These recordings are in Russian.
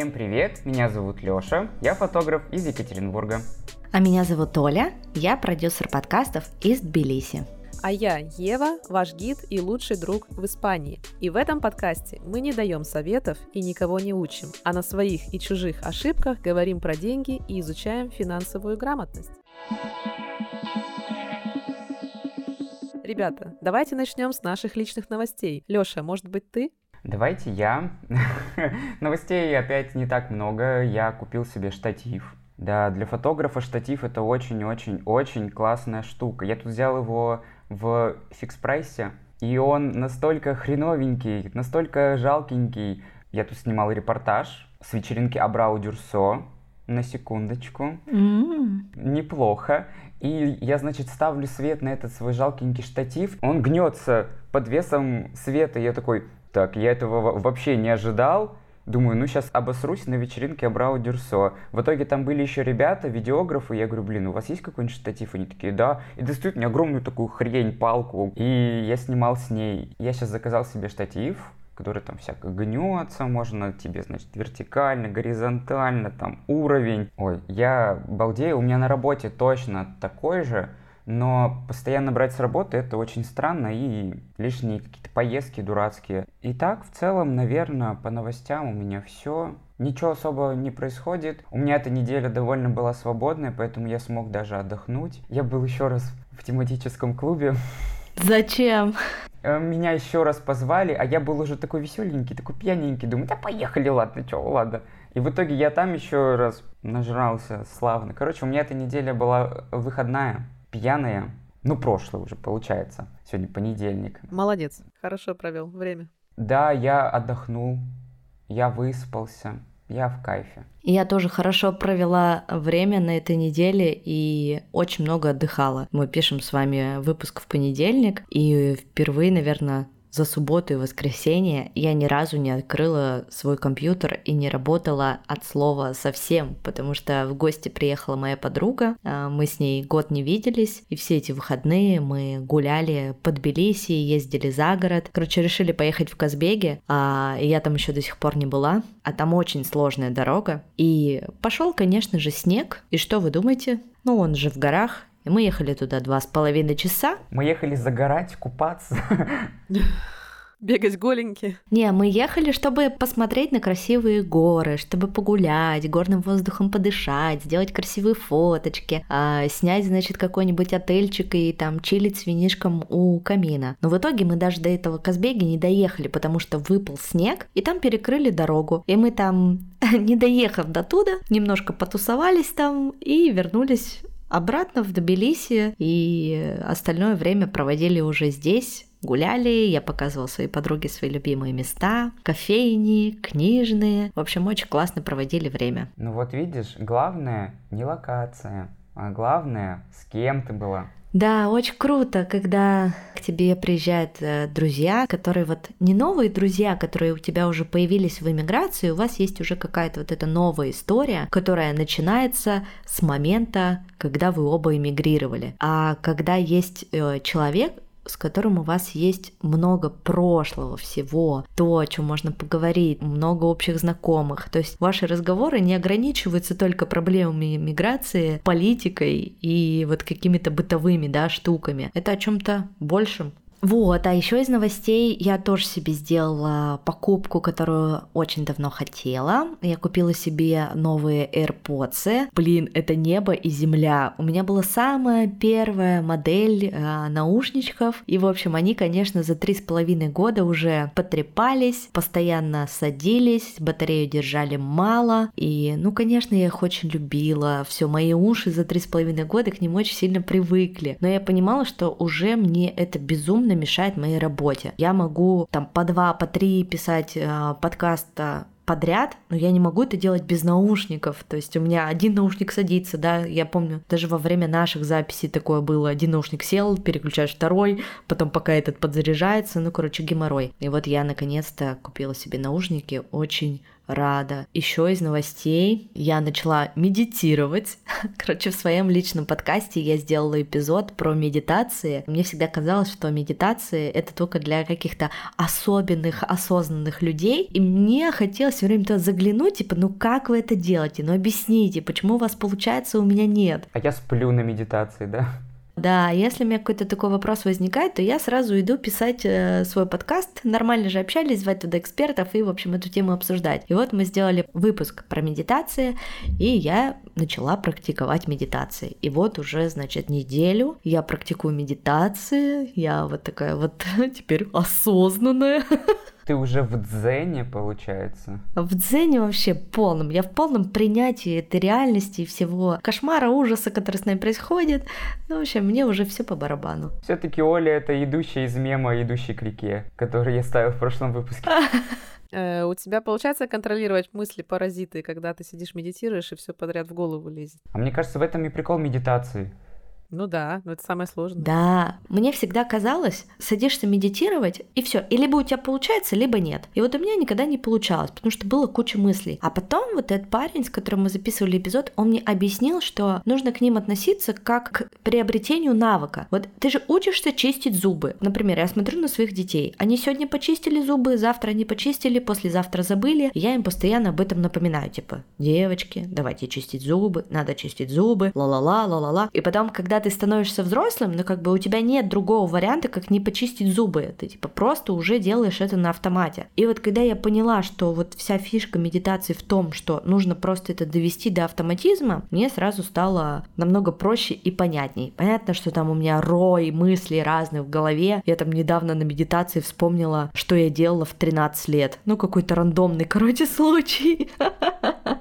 Всем привет, меня зовут Лёша, я фотограф из Екатеринбурга. А меня зовут Оля, я продюсер подкастов из Тбилиси. А я Ева, ваш гид и лучший друг в Испании. И в этом подкасте мы не даем советов и никого не учим, а на своих и чужих ошибках говорим про деньги и изучаем финансовую грамотность. Ребята, давайте начнем с наших личных новостей. Лёша, может быть, ты? Давайте я. Новостей опять не так много. Я купил себе штатив. Да, для фотографа штатив это очень-очень-очень классная штука. Я тут взял его в фикс-прайсе, и он настолько хреновенький, настолько жалкенький. Я тут снимал репортаж с вечеринки Абрау Дюрсо, на секундочку. Mm. Неплохо. И я, значит, ставлю свет на этот свой жалкенький штатив. Он гнется под весом света. Я такой, так, я этого вообще не ожидал. Думаю, ну сейчас обосрусь на вечеринке Абрау Дюрсо. В итоге там были еще ребята, видеографы. Я говорю, блин, у вас есть какой-нибудь штатив? Они такие, да. И достают мне огромную такую хрень, палку. И я снимал с ней. Я сейчас заказал себе штатив, который там всяко гнется, можно тебе, значит, вертикально, горизонтально, там уровень. Ой, я балдею, у меня на работе точно такой же, но постоянно брать с работы это очень странно и лишние какие-то поездки дурацкие. И так, в целом, наверное, по новостям у меня все. Ничего особо не происходит. У меня эта неделя довольно была свободная, поэтому я смог даже отдохнуть. Я был еще раз в тематическом клубе. Зачем? Э, меня еще раз позвали, а я был уже такой веселенький, такой пьяненький. Думаю, да поехали, ладно, что, ладно. И в итоге я там еще раз нажрался славно. Короче, у меня эта неделя была выходная пьяные. Ну, прошлое уже, получается. Сегодня понедельник. Молодец. Хорошо провел время. Да, я отдохнул. Я выспался. Я в кайфе. Я тоже хорошо провела время на этой неделе и очень много отдыхала. Мы пишем с вами выпуск в понедельник, и впервые, наверное, за субботу и воскресенье я ни разу не открыла свой компьютер и не работала от слова совсем, потому что в гости приехала моя подруга, а, мы с ней год не виделись, и все эти выходные мы гуляли под Тбилиси, ездили за город. Короче, решили поехать в Казбеге, а я там еще до сих пор не была, а там очень сложная дорога. И пошел, конечно же, снег. И что вы думаете? Ну, он же в горах, и мы ехали туда два с половиной часа. Мы ехали загорать, купаться. Бегать голенькие. Не, мы ехали, чтобы посмотреть на красивые горы, чтобы погулять, горным воздухом подышать, сделать красивые фоточки, а, снять, значит, какой-нибудь отельчик и там чилить с винишком у камина. Но в итоге мы даже до этого Казбеги не доехали, потому что выпал снег, и там перекрыли дорогу. И мы там, не доехав до туда, немножко потусовались там и вернулись обратно в Тбилиси, и остальное время проводили уже здесь, гуляли, я показывала своей подруге свои любимые места, кофейни, книжные. В общем, очень классно проводили время. Ну вот видишь, главное не локация, а главное, с кем ты была. Да, очень круто, когда к тебе приезжают э, друзья, которые вот не новые друзья, которые у тебя уже появились в эмиграции, у вас есть уже какая-то вот эта новая история, которая начинается с момента, когда вы оба эмигрировали. А когда есть э, человек, с которым у вас есть много прошлого всего, то, о чем можно поговорить, много общих знакомых. То есть ваши разговоры не ограничиваются только проблемами миграции, политикой и вот какими-то бытовыми да, штуками. Это о чем-то большем. Вот, а еще из новостей я тоже себе сделала покупку, которую очень давно хотела. Я купила себе новые AirPods. Блин, это небо и земля. У меня была самая первая модель э, наушничков. И, в общем, они, конечно, за три с половиной года уже потрепались, постоянно садились, батарею держали мало. И, ну, конечно, я их очень любила. Все, мои уши за три с половиной года к ним очень сильно привыкли. Но я понимала, что уже мне это безумно сильно мешает моей работе. Я могу там по два, по три писать э, подкаста подряд, но я не могу это делать без наушников. То есть у меня один наушник садится, да, я помню, даже во время наших записей такое было. Один наушник сел, переключаешь второй, потом пока этот подзаряжается, ну, короче, геморрой. И вот я наконец-то купила себе наушники, очень рада. Еще из новостей я начала медитировать. Короче, в своем личном подкасте я сделала эпизод про медитации. Мне всегда казалось, что медитации это только для каких-то особенных, осознанных людей. И мне хотелось все время туда заглянуть, типа, ну как вы это делаете? Ну объясните, почему у вас получается, у меня нет. А я сплю на медитации, да? Да, если у меня какой-то такой вопрос возникает, то я сразу иду писать э, свой подкаст. Нормально же общались, звать туда экспертов и, в общем, эту тему обсуждать. И вот мы сделали выпуск про медитации, и я начала практиковать медитации. И вот уже, значит, неделю я практикую медитации, я вот такая вот теперь осознанная. Ты уже в дзене, получается? В дзене вообще полном. Я в полном принятии этой реальности и всего кошмара, ужаса, который с нами происходит. Ну, в общем, мне уже все по барабану. Все-таки Оля это идущая из мема, идущий к реке, который я ставил в прошлом выпуске. Э, у тебя получается контролировать мысли паразиты, когда ты сидишь медитируешь и все подряд в голову лезет? А мне кажется, в этом и прикол медитации. Ну да, но это самое сложное. Да, мне всегда казалось, садишься медитировать, и все. И либо у тебя получается, либо нет. И вот у меня никогда не получалось, потому что было куча мыслей. А потом вот этот парень, с которым мы записывали эпизод, он мне объяснил, что нужно к ним относиться как к приобретению навыка. Вот ты же учишься чистить зубы. Например, я смотрю на своих детей. Они сегодня почистили зубы, завтра они почистили, послезавтра забыли. Я им постоянно об этом напоминаю. Типа, девочки, давайте чистить зубы, надо чистить зубы, ла-ла-ла, ла-ла-ла. И потом, когда ты становишься взрослым, ну как бы у тебя нет другого варианта, как не почистить зубы. Ты типа просто уже делаешь это на автомате. И вот когда я поняла, что вот вся фишка медитации в том, что нужно просто это довести до автоматизма, мне сразу стало намного проще и понятней. Понятно, что там у меня рой мыслей разных в голове. Я там недавно на медитации вспомнила, что я делала в 13 лет. Ну, какой-то рандомный, короче, случай.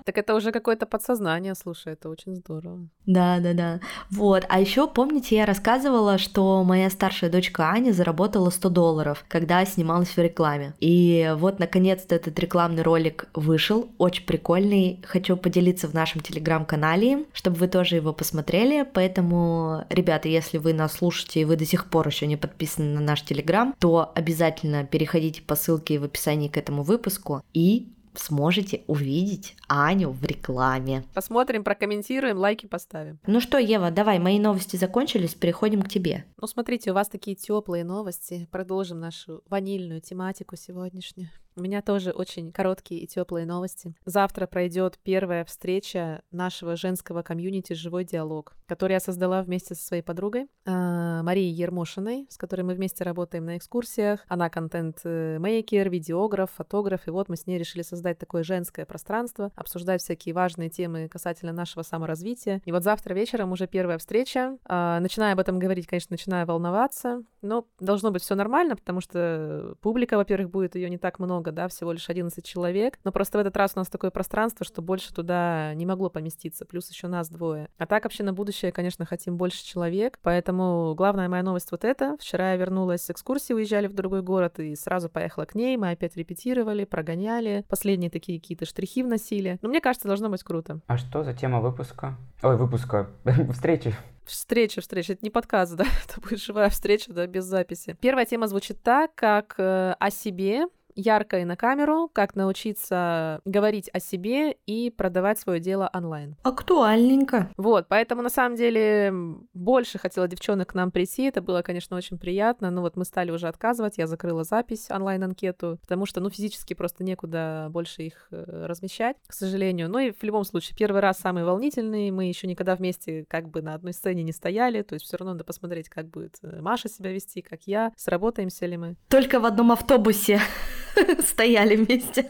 Так это уже какое-то подсознание, слушай, это очень здорово. Да, да, да. Вот. А еще помните, я рассказывала, что моя старшая дочка Аня заработала 100 долларов, когда снималась в рекламе. И вот, наконец-то, этот рекламный ролик вышел, очень прикольный. Хочу поделиться в нашем телеграм-канале, чтобы вы тоже его посмотрели. Поэтому, ребята, если вы нас слушаете и вы до сих пор еще не подписаны на наш телеграм, то обязательно переходите по ссылке в описании к этому выпуску и сможете увидеть Аню в рекламе. Посмотрим, прокомментируем, лайки поставим. Ну что, Ева, давай, мои новости закончились, переходим к тебе. Ну смотрите, у вас такие теплые новости. Продолжим нашу ванильную тематику сегодняшнюю. У меня тоже очень короткие и теплые новости. Завтра пройдет первая встреча нашего женского комьюнити «Живой диалог», который я создала вместе со своей подругой а, Марией Ермошиной, с которой мы вместе работаем на экскурсиях. Она контент-мейкер, видеограф, фотограф, и вот мы с ней решили создать такое женское пространство, обсуждать всякие важные темы касательно нашего саморазвития. И вот завтра вечером уже первая встреча. А, начинаю об этом говорить, конечно, начинаю волноваться, но должно быть все нормально, потому что публика, во-первых, будет ее не так много, много, да, всего лишь 11 человек, но просто в этот раз у нас такое пространство, что больше туда не могло поместиться, плюс еще нас двое. А так вообще на будущее, конечно, хотим больше человек, поэтому главная моя новость вот эта. Вчера я вернулась с экскурсии, уезжали в другой город и сразу поехала к ней, мы опять репетировали, прогоняли, последние такие какие-то штрихи вносили. Но мне кажется, должно быть круто. А что за тема выпуска? Ой, выпуска, встречи. Встреча, встреча. Это не подкаст, да? Это будет живая встреча, да, без записи. Первая тема звучит так, как э, о себе, ярко и на камеру, как научиться говорить о себе и продавать свое дело онлайн. Актуальненько. Вот, поэтому на самом деле больше хотела девчонок к нам прийти, это было, конечно, очень приятно, но вот мы стали уже отказывать, я закрыла запись онлайн-анкету, потому что, ну, физически просто некуда больше их э, размещать, к сожалению. Ну и в любом случае, первый раз самый волнительный, мы еще никогда вместе как бы на одной сцене не стояли, то есть все равно надо посмотреть, как будет э, Маша себя вести, как я, сработаемся ли мы. Только в одном автобусе. стояли вместе.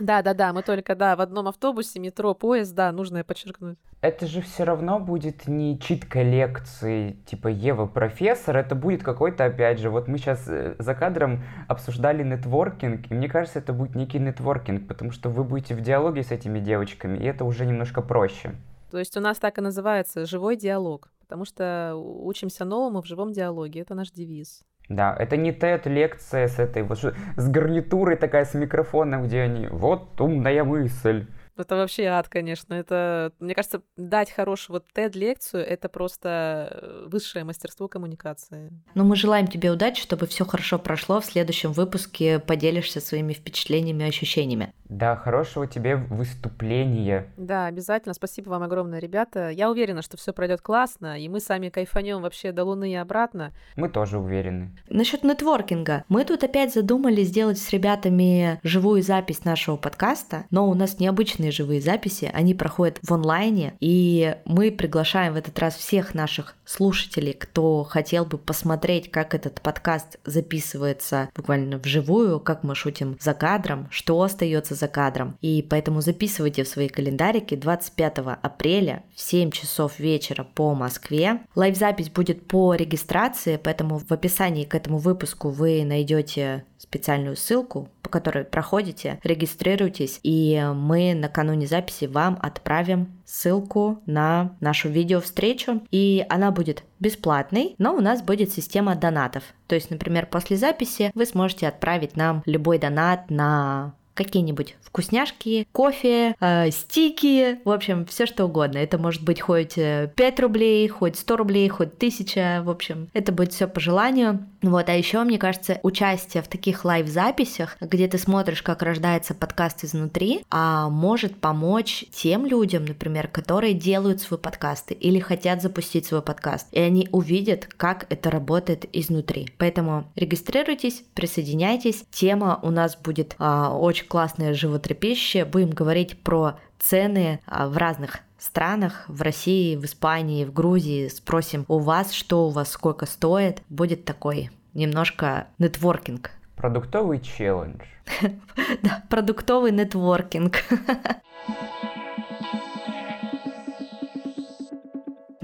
Да, да, да, мы только, да, в одном автобусе, метро, поезд, да, нужно подчеркнуть. Это же все равно будет не читка лекции, типа Ева профессор, это будет какой-то, опять же, вот мы сейчас э, за кадром обсуждали нетворкинг, и мне кажется, это будет некий нетворкинг, потому что вы будете в диалоге с этими девочками, и это уже немножко проще. То есть у нас так и называется живой диалог, потому что учимся новому в живом диалоге, это наш девиз. Да, это не TED-лекция с этой вот с гарнитурой такая, с микрофоном, где они «Вот умная мысль». Это вообще ад, конечно. Это, мне кажется, дать хорошую вот TED-лекцию — это просто э, высшее мастерство коммуникации. Но мы желаем тебе удачи, чтобы все хорошо прошло. В следующем выпуске поделишься своими впечатлениями и ощущениями. Да, хорошего тебе выступления. Да, обязательно. Спасибо вам огромное, ребята. Я уверена, что все пройдет классно, и мы сами кайфанем вообще до Луны и обратно. Мы тоже уверены. Насчет нетворкинга. Мы тут опять задумали сделать с ребятами живую запись нашего подкаста, но у нас необычные живые записи, они проходят в онлайне, и мы приглашаем в этот раз всех наших слушателей, кто хотел бы посмотреть, как этот подкаст записывается буквально вживую, как мы шутим за кадром, что остается за кадром. И поэтому записывайте в свои календарики 25 апреля в 7 часов вечера по Москве. Лайв-запись будет по регистрации, поэтому в описании к этому выпуску вы найдете специальную ссылку, по которой проходите, регистрируйтесь, и мы накануне записи вам отправим ссылку на нашу видео-встречу, и она будет бесплатной, но у нас будет система донатов. То есть, например, после записи вы сможете отправить нам любой донат на какие-нибудь вкусняшки, кофе, э, стики, в общем, все что угодно. Это может быть хоть 5 э, рублей, хоть 100 рублей, хоть 1000, в общем, это будет все по желанию. Вот, а еще, мне кажется, участие в таких лайв-записях, где ты смотришь, как рождается подкаст изнутри, а может помочь тем людям, например, которые делают свои подкасты или хотят запустить свой подкаст, и они увидят, как это работает изнутри. Поэтому регистрируйтесь, присоединяйтесь. Тема у нас будет а, очень классная, животрепещущая. Будем говорить про цены а, в разных странах, в России, в Испании, в Грузии. Спросим у вас, что у вас сколько стоит. Будет такой немножко нетворкинг. Продуктовый челлендж. Да, продуктовый нетворкинг.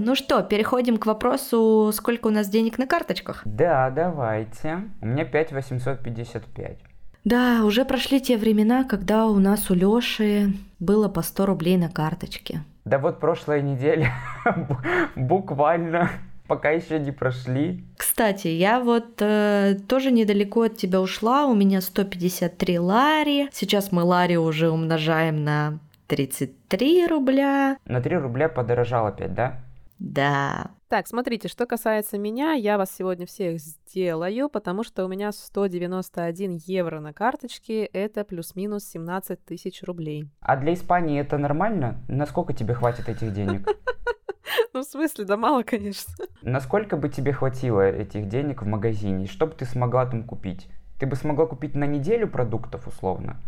Ну что, переходим к вопросу, сколько у нас денег на карточках? Да, давайте. У меня 5855. Да, уже прошли те времена, когда у нас у Лёши было по 100 рублей на карточке. Да вот прошлая неделя буквально пока еще не прошли. Кстати, я вот э, тоже недалеко от тебя ушла, у меня 153 лари. Сейчас мы лари уже умножаем на 33 рубля. На 3 рубля подорожал опять, да? Да. Так, смотрите, что касается меня, я вас сегодня всех сделаю, потому что у меня 191 евро на карточке, это плюс-минус 17 тысяч рублей. А для Испании это нормально? Насколько тебе хватит этих денег? Ну, в смысле, да мало, конечно. Насколько бы тебе хватило этих денег в магазине? Что бы ты смогла там купить? Ты бы смогла купить на неделю продуктов, условно?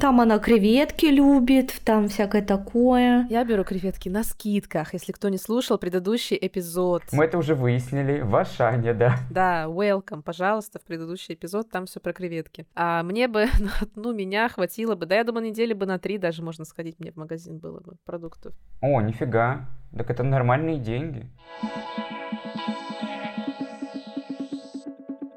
Там она креветки любит, там всякое такое. Я беру креветки на скидках, если кто не слушал предыдущий эпизод. Мы это уже выяснили в Ашане, да. Да, welcome, пожалуйста, в предыдущий эпизод, там все про креветки. А мне бы, ну, меня хватило бы, да, я думаю, недели бы на три даже можно сходить мне в магазин было бы продуктов. О, нифига, так это нормальные деньги.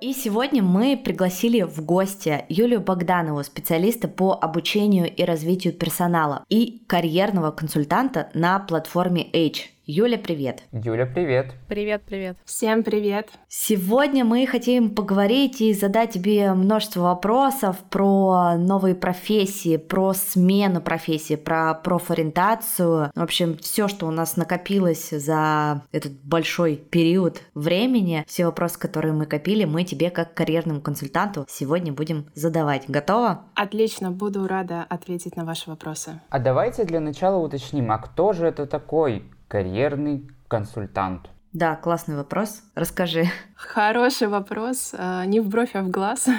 И сегодня мы пригласили в гости Юлию Богданову, специалиста по обучению и развитию персонала и карьерного консультанта на платформе H. Юля, привет. Юля, привет. Привет, привет. Всем привет. Сегодня мы хотим поговорить и задать тебе множество вопросов про новые профессии, про смену профессии, про профориентацию. В общем, все, что у нас накопилось за этот большой период времени, все вопросы, которые мы копили, мы тебе как карьерному консультанту сегодня будем задавать. Готова? Отлично, буду рада ответить на ваши вопросы. А давайте для начала уточним, а кто же это такой карьерный консультант? Да, классный вопрос. Расскажи. Хороший вопрос. А, не в бровь, а в глаз.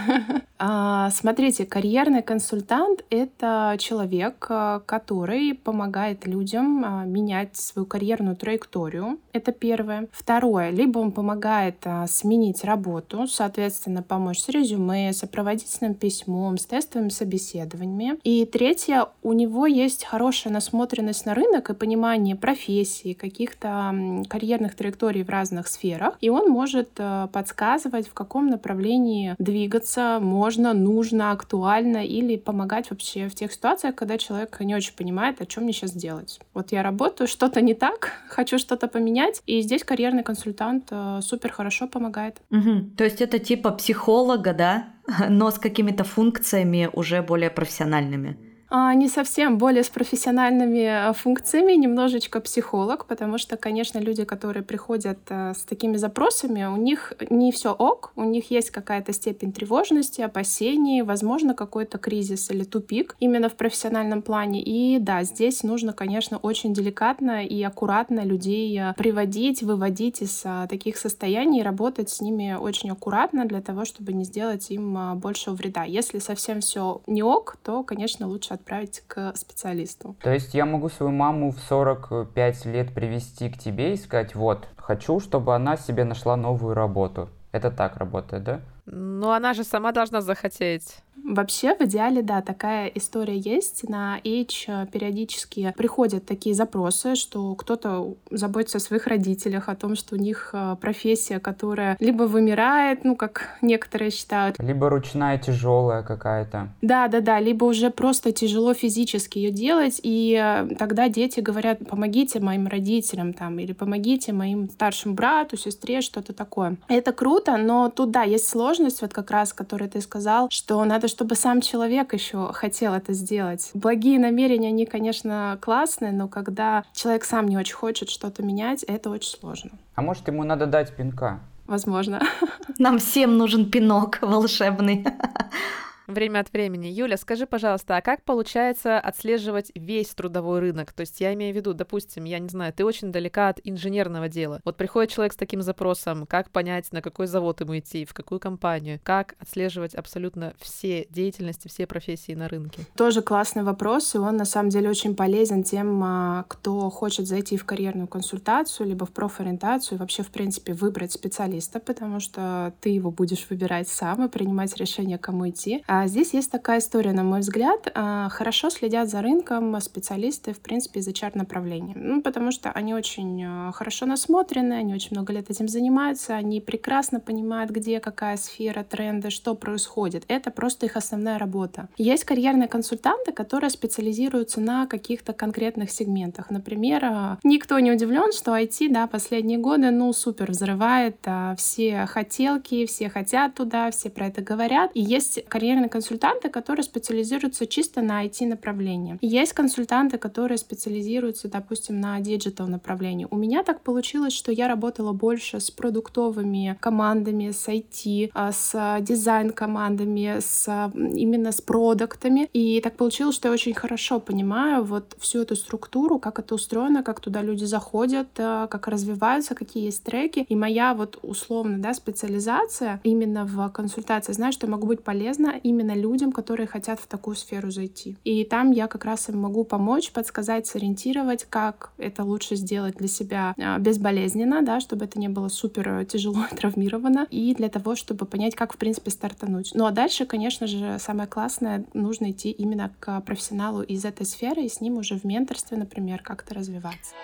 А, смотрите, карьерный консультант — это человек, а, который помогает людям менять свою карьерную траекторию. Это первое. Второе. Либо он помогает сменить работу, соответственно, помочь с резюме, сопроводительным письмом, с тестовыми собеседованиями. И третье. У него есть хорошая насмотренность на рынок и понимание профессии, каких-то карьерных траекторий в разных сферах. И он может подсказывать, в каком направлении двигаться можно, нужно, актуально или помогать вообще в тех ситуациях, когда человек не очень понимает, о чем мне сейчас делать. Вот я работаю, что-то не так, хочу что-то поменять, и здесь карьерный консультант э, супер хорошо помогает. Угу. То есть это типа психолога, да, но с какими-то функциями уже более профессиональными. А, не совсем, более с профессиональными функциями, немножечко психолог, потому что, конечно, люди, которые приходят с такими запросами, у них не все ок, у них есть какая-то степень тревожности, опасений, возможно, какой-то кризис или тупик именно в профессиональном плане. И да, здесь нужно, конечно, очень деликатно и аккуратно людей приводить, выводить из таких состояний, работать с ними очень аккуратно для того, чтобы не сделать им большего вреда. Если совсем все не ок, то, конечно, лучше отправить к специалисту. То есть я могу свою маму в 45 лет привести к тебе и сказать, вот, хочу, чтобы она себе нашла новую работу. Это так работает, да? Ну, она же сама должна захотеть. Вообще, в идеале, да, такая история есть. На H периодически приходят такие запросы, что кто-то заботится о своих родителях, о том, что у них э, профессия, которая либо вымирает, ну, как некоторые считают. Либо ручная тяжелая какая-то. Да, да, да, либо уже просто тяжело физически ее делать, и э, тогда дети говорят, помогите моим родителям там, или помогите моим старшим брату, сестре, что-то такое. Это круто, но тут, да, есть сложность, вот как раз, которую ты сказал, что надо, чтобы сам человек еще хотел это сделать. Благие намерения, они, конечно, классные, но когда человек сам не очень хочет что-то менять, это очень сложно. А может, ему надо дать пинка? Возможно. Нам всем нужен пинок волшебный. время от времени. Юля, скажи, пожалуйста, а как получается отслеживать весь трудовой рынок? То есть я имею в виду, допустим, я не знаю, ты очень далека от инженерного дела. Вот приходит человек с таким запросом, как понять, на какой завод ему идти, в какую компанию, как отслеживать абсолютно все деятельности, все профессии на рынке? Тоже классный вопрос, и он на самом деле очень полезен тем, а, кто хочет зайти в карьерную консультацию, либо в профориентацию, и вообще, в принципе, выбрать специалиста, потому что ты его будешь выбирать сам и принимать решение, кому идти. А здесь есть такая история, на мой взгляд. А, хорошо следят за рынком специалисты, в принципе, из HR-направления. Ну, потому что они очень а, хорошо насмотрены, они очень много лет этим занимаются, они прекрасно понимают, где какая сфера, тренды, что происходит. Это просто их основная работа. Есть карьерные консультанты, которые специализируются на каких-то конкретных сегментах. Например, никто не удивлен, что IT, да, последние годы, ну, супер взрывает, все хотелки, все хотят туда, все про это говорят. И есть карьерные профессиональные консультанты, которые специализируются чисто на IT-направлении. Есть консультанты, которые специализируются, допустим, на digital направлении. У меня так получилось, что я работала больше с продуктовыми командами, с IT, а, с дизайн-командами, с, именно с продуктами. И так получилось, что я очень хорошо понимаю вот всю эту структуру, как это устроено, как туда люди заходят, а, как развиваются, какие есть треки. И моя вот условно да, специализация именно в консультации, знаю, что могу быть полезна именно именно людям, которые хотят в такую сферу зайти. И там я как раз им могу помочь, подсказать, сориентировать, как это лучше сделать для себя а, безболезненно, да, чтобы это не было супер тяжело травмировано, и для того, чтобы понять, как, в принципе, стартануть. Ну а дальше, конечно же, самое классное, нужно идти именно к профессионалу из этой сферы и с ним уже в менторстве, например, как-то развиваться.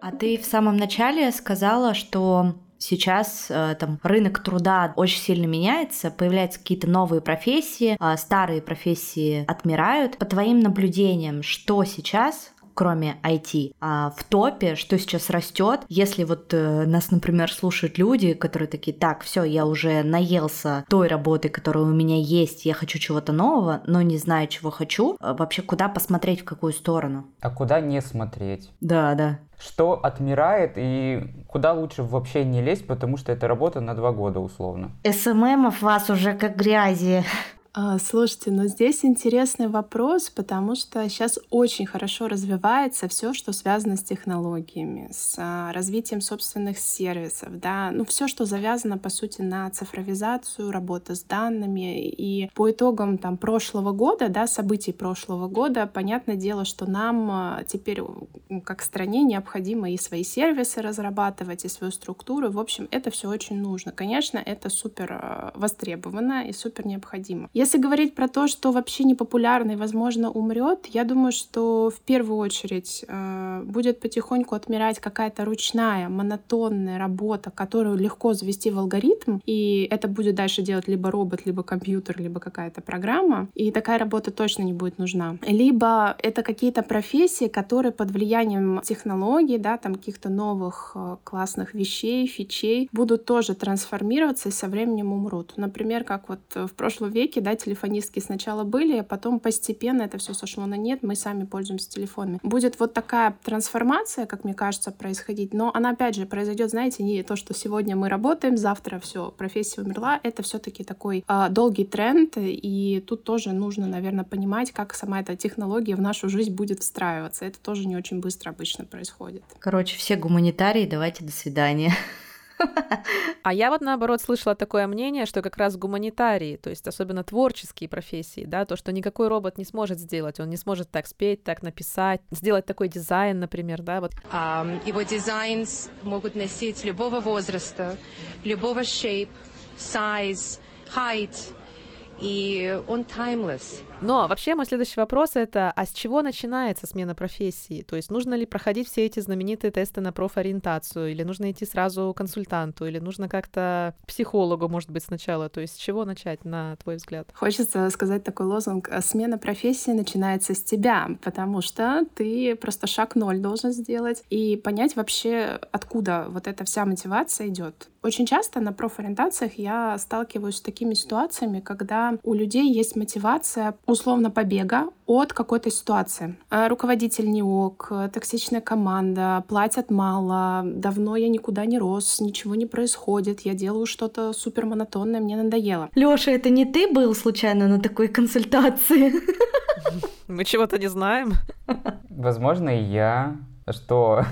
А ты в самом начале сказала, что Сейчас э, там рынок труда очень сильно меняется, появляются какие-то новые профессии, а старые профессии отмирают. По твоим наблюдениям, что сейчас кроме IT, а в топе, что сейчас растет, если вот э, нас, например, слушают люди, которые такие, так, все, я уже наелся той работы, которая у меня есть, я хочу чего-то нового, но не знаю, чего хочу, а вообще куда посмотреть, в какую сторону? А куда не смотреть? Да, да. Что отмирает и куда лучше вообще не лезть, потому что это работа на два года условно. СММов вас уже как грязи. А, слушайте, но здесь интересный вопрос, потому что сейчас очень хорошо развивается все, что связано с технологиями, с а, развитием собственных сервисов, да, ну все, что завязано по сути на цифровизацию, работу с данными, и по итогам там прошлого года, да, событий прошлого года, понятное дело, что нам а, теперь как стране необходимо и свои сервисы разрабатывать, и свою структуру, в общем, это все очень нужно. Конечно, это супер востребовано и супер необходимо. Если говорить про то, что вообще не популярно и, возможно, умрет, я думаю, что в первую очередь э, будет потихоньку отмирать какая-то ручная, монотонная работа, которую легко завести в алгоритм, и это будет дальше делать либо робот, либо компьютер, либо какая-то программа, и такая работа точно не будет нужна. Либо это какие-то профессии, которые под влиянием технологий, да, там каких-то новых э, классных вещей, фичей, будут тоже трансформироваться и со временем умрут. Например, как вот в прошлом веке, да, телефонистки сначала были, а потом постепенно это все сошло на нет, мы сами пользуемся телефонами. Будет вот такая трансформация, как мне кажется, происходить, но она, опять же, произойдет, знаете, не то, что сегодня мы работаем, завтра все, профессия умерла, это все-таки такой э, долгий тренд, и тут тоже нужно, наверное, понимать, как сама эта технология в нашу жизнь будет встраиваться. Это тоже не очень быстро обычно происходит. Короче, все гуманитарии, давайте до свидания. А я вот наоборот слышала такое мнение, что как раз гуманитарии, то есть особенно творческие профессии, да, то, что никакой робот не сможет сделать, он не сможет так спеть, так написать, сделать такой дизайн, например, да, вот. Его дизайн могут носить любого возраста, любого shape, size, height, и он timeless. Но вообще мой следующий вопрос это, а с чего начинается смена профессии? То есть нужно ли проходить все эти знаменитые тесты на профориентацию, или нужно идти сразу к консультанту, или нужно как-то психологу, может быть, сначала? То есть с чего начать, на твой взгляд? Хочется сказать такой лозунг. Смена профессии начинается с тебя, потому что ты просто шаг ноль должен сделать и понять вообще, откуда вот эта вся мотивация идет. Очень часто на профориентациях я сталкиваюсь с такими ситуациями, когда у людей есть мотивация условно побега от какой-то ситуации. А руководитель не ок, токсичная команда, платят мало, давно я никуда не рос, ничего не происходит, я делаю что-то супер монотонное, мне надоело. Лёша, это не ты был случайно на такой консультации? Мы чего-то не знаем. Возможно, и я. Что?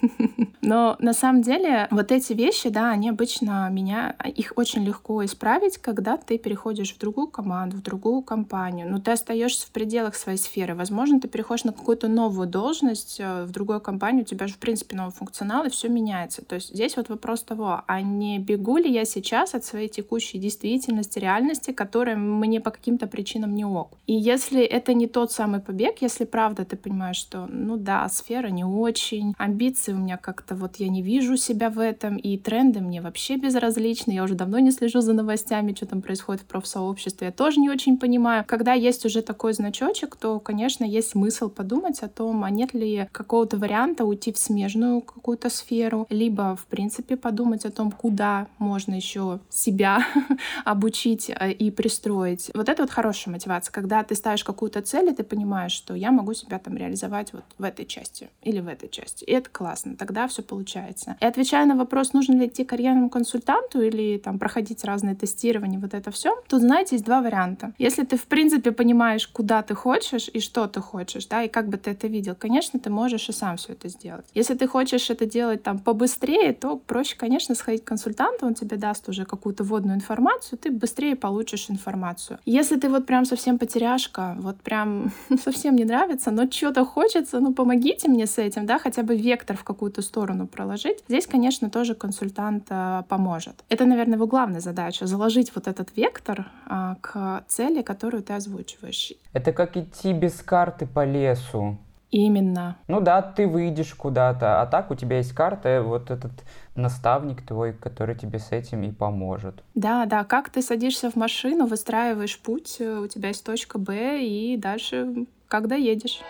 Но на самом деле вот эти вещи, да, они обычно меня, их очень легко исправить, когда ты переходишь в другую команду, в другую компанию. Но ты остаешься в пределах своей сферы. Возможно, ты переходишь на какую-то новую должность э, в другую компанию, у тебя же, в принципе, новый функционал, и все меняется. То есть здесь вот вопрос того, а не бегу ли я сейчас от своей текущей действительности, реальности, которая мне по каким-то причинам не ок. И если это не тот самый побег, если правда ты понимаешь, что, ну да, сфера не очень, амбиции у меня как-то вот я не вижу себя в этом, и тренды мне вообще безразличны, я уже давно не слежу за новостями, что там происходит в профсообществе, я тоже не очень понимаю. Когда есть уже такой значочек, то, конечно, есть смысл подумать о том, а нет ли какого-то варианта уйти в смежную какую-то сферу, либо, в принципе, подумать о том, куда можно еще себя обучить э, и пристроить. Вот это вот хорошая мотивация, когда ты ставишь какую-то цель, и ты понимаешь, что я могу себя там реализовать вот в этой части или в этой части. И это классно. Тогда все получается. И отвечая на вопрос, нужно ли идти к карьерному консультанту или там проходить разные тестирования, вот это все, тут, знаете, есть два варианта. Если ты, в принципе, понимаешь, куда ты хочешь и что ты хочешь, да, и как бы ты это видел, конечно, ты можешь и сам все это сделать. Если ты хочешь это делать там побыстрее, то проще, конечно, сходить к консультанту, он тебе даст уже какую-то вводную информацию, ты быстрее получишь информацию. Если ты вот прям совсем потеряшка, вот прям совсем не нравится, но что-то хочется, ну помогите мне с этим, да, хотя бы вектор в какую-то сторону проложить. Здесь, конечно, тоже консультант э, поможет. Это, наверное, его главная задача — заложить вот этот вектор а, к цели, которую ты озвучиваешь. Это как идти без карты по лесу. Именно. Ну да, ты выйдешь куда-то, а так у тебя есть карта, вот этот наставник твой, который тебе с этим и поможет. Да, да, как ты садишься в машину, выстраиваешь путь, э, у тебя есть точка Б, и дальше когда едешь.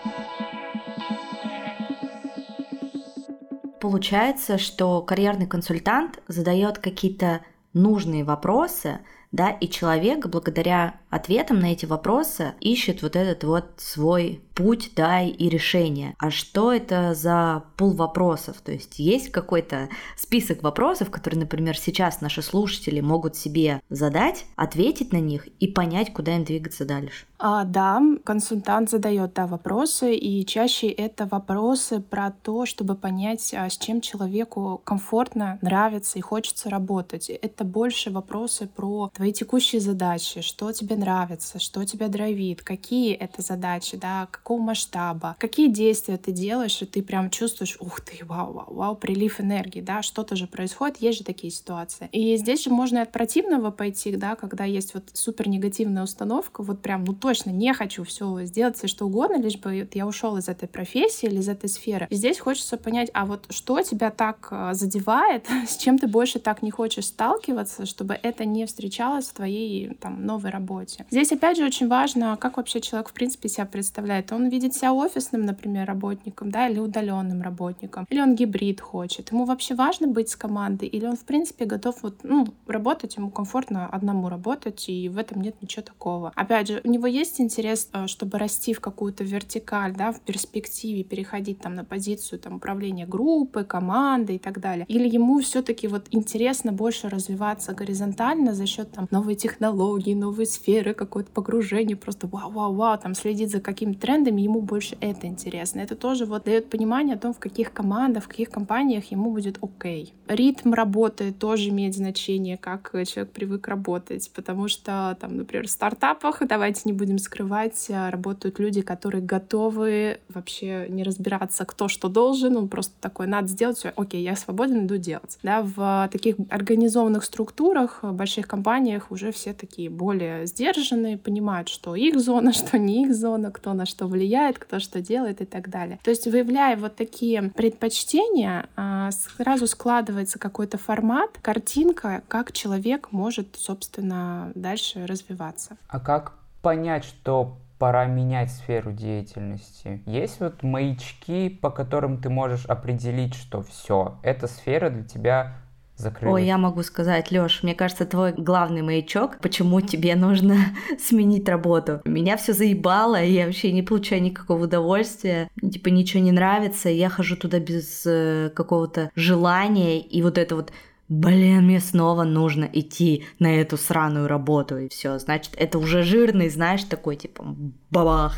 Получается, что карьерный консультант задает какие-то нужные вопросы, да, и человек благодаря ответам на эти вопросы ищет вот этот вот свой путь, да, и решение. А что это за пул вопросов? То есть есть какой-то список вопросов, которые, например, сейчас наши слушатели могут себе задать, ответить на них и понять, куда им двигаться дальше? А, да, консультант задает да, вопросы, и чаще это вопросы про то, чтобы понять, а, с чем человеку комфортно, нравится и хочется работать. Это больше вопросы про твои текущие задачи, что тебе нравится, что тебя драйвит, какие это задачи, да, какого масштаба, какие действия ты делаешь, и ты прям чувствуешь, ух ты, вау, вау, вау, прилив энергии, да, что-то же происходит, есть же такие ситуации. И здесь же можно и от противного пойти, да, когда есть вот супер негативная установка, вот прям, ну точно не хочу все сделать все что угодно, лишь бы я ушел из этой профессии или из этой сферы. И здесь хочется понять, а вот что тебя так а, задевает, с чем ты больше так не хочешь сталкиваться, чтобы это не встречалось в твоей там новой работе. Здесь опять же очень важно, как вообще человек в принципе себя представляет. Он видит себя офисным, например, работником, да, или удаленным работником, или он гибрид хочет. Ему вообще важно быть с командой, или он в принципе готов вот, ну, работать, ему комфортно одному работать, и в этом нет ничего такого. Опять же, у него есть интерес, э, чтобы расти в какую-то вертикаль, да, в перспективе переходить там на позицию там управления группы, команды и так далее. Или ему все-таки вот интересно больше развиваться горизонтально за счет там новой технологии, новой сферы, какое-то погружение, просто вау-вау-вау, там следить за какими трендами, ему больше это интересно. Это тоже вот дает понимание о том, в каких командах, в каких компаниях ему будет окей. Ритм работы тоже имеет значение, как человек привык работать, потому что там, например, в стартапах, давайте не будем скрывать, работают люди, которые готовы вообще не разбираться, кто что должен, он просто такой, надо сделать все, окей, я свободен, иду делать. Да, в таких организованных структурах, больших компаниях уже все такие более сдержанные, понимают, что их зона, что не их зона, кто на что влияет, кто что делает и так далее. То есть выявляя вот такие предпочтения, а, сразу складывается какой-то формат, картинка, как человек может, собственно, дальше развиваться. А как понять, что пора менять сферу деятельности? Есть вот маячки, по которым ты можешь определить, что все, эта сфера для тебя закрылась? Ой, я могу сказать, Лёш, мне кажется, твой главный маячок, почему тебе нужно сменить работу. Меня все заебало, я вообще не получаю никакого удовольствия, типа ничего не нравится, я хожу туда без э, какого-то желания, и вот это вот блин, мне снова нужно идти на эту сраную работу, и все. Значит, это уже жирный, знаешь, такой, типа, бабах.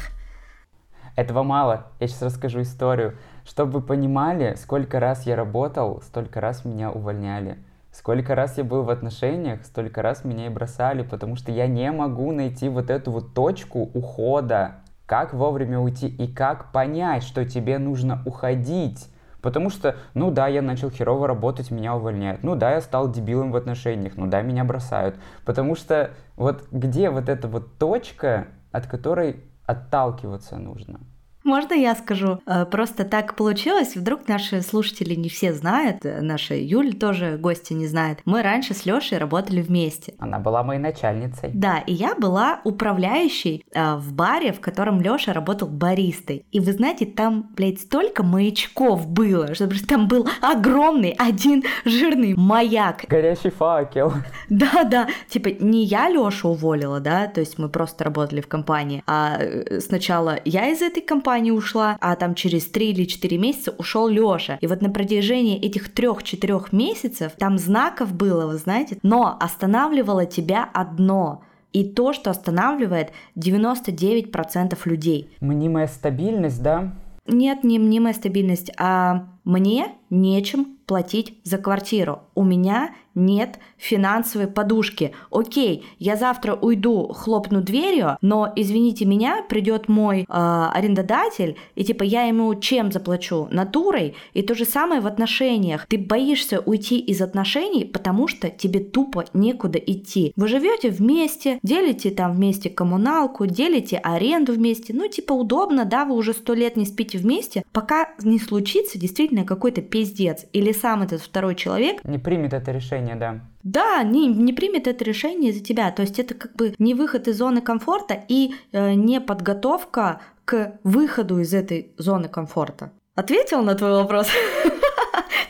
Этого мало. Я сейчас расскажу историю. Чтобы вы понимали, сколько раз я работал, столько раз меня увольняли. Сколько раз я был в отношениях, столько раз меня и бросали, потому что я не могу найти вот эту вот точку ухода. Как вовремя уйти и как понять, что тебе нужно уходить. Потому что, ну да, я начал херово работать, меня увольняют. Ну да, я стал дебилом в отношениях. Ну да, меня бросают. Потому что вот где вот эта вот точка, от которой отталкиваться нужно? Можно я скажу? Э, просто так получилось, вдруг наши слушатели не все знают, э, наша Юль тоже гости не знает. Мы раньше с Лешей работали вместе. Она была моей начальницей. Да, и я была управляющей э, в баре, в котором Леша работал баристой. И вы знаете, там, блядь, столько маячков было, что там был огромный один жирный маяк. Горящий факел. Да, да. Типа не я Лешу уволила, да, то есть мы просто работали в компании, а сначала я из этой компании компания ушла, а там через 3 или 4 месяца ушел Лёша. И вот на протяжении этих 3-4 месяцев там знаков было, вы знаете, но останавливало тебя одно и то, что останавливает 99% людей. Мнимая стабильность, да? Нет, не мнимая стабильность, а мне нечем платить за квартиру. У меня нет финансовой подушки. Окей, я завтра уйду, хлопну дверью, но, извините меня, придет мой э, арендодатель, и типа я ему чем заплачу? Натурой? И то же самое в отношениях. Ты боишься уйти из отношений, потому что тебе тупо некуда идти. Вы живете вместе, делите там вместе коммуналку, делите аренду вместе. Ну, типа удобно, да, вы уже сто лет не спите вместе, пока не случится действительно какой-то пиздец. Или сам этот второй человек не примет это решение, да. Да, не, не примет это решение за тебя. То есть это как бы не выход из зоны комфорта и э, не подготовка к выходу из этой зоны комфорта. Ответил на твой вопрос?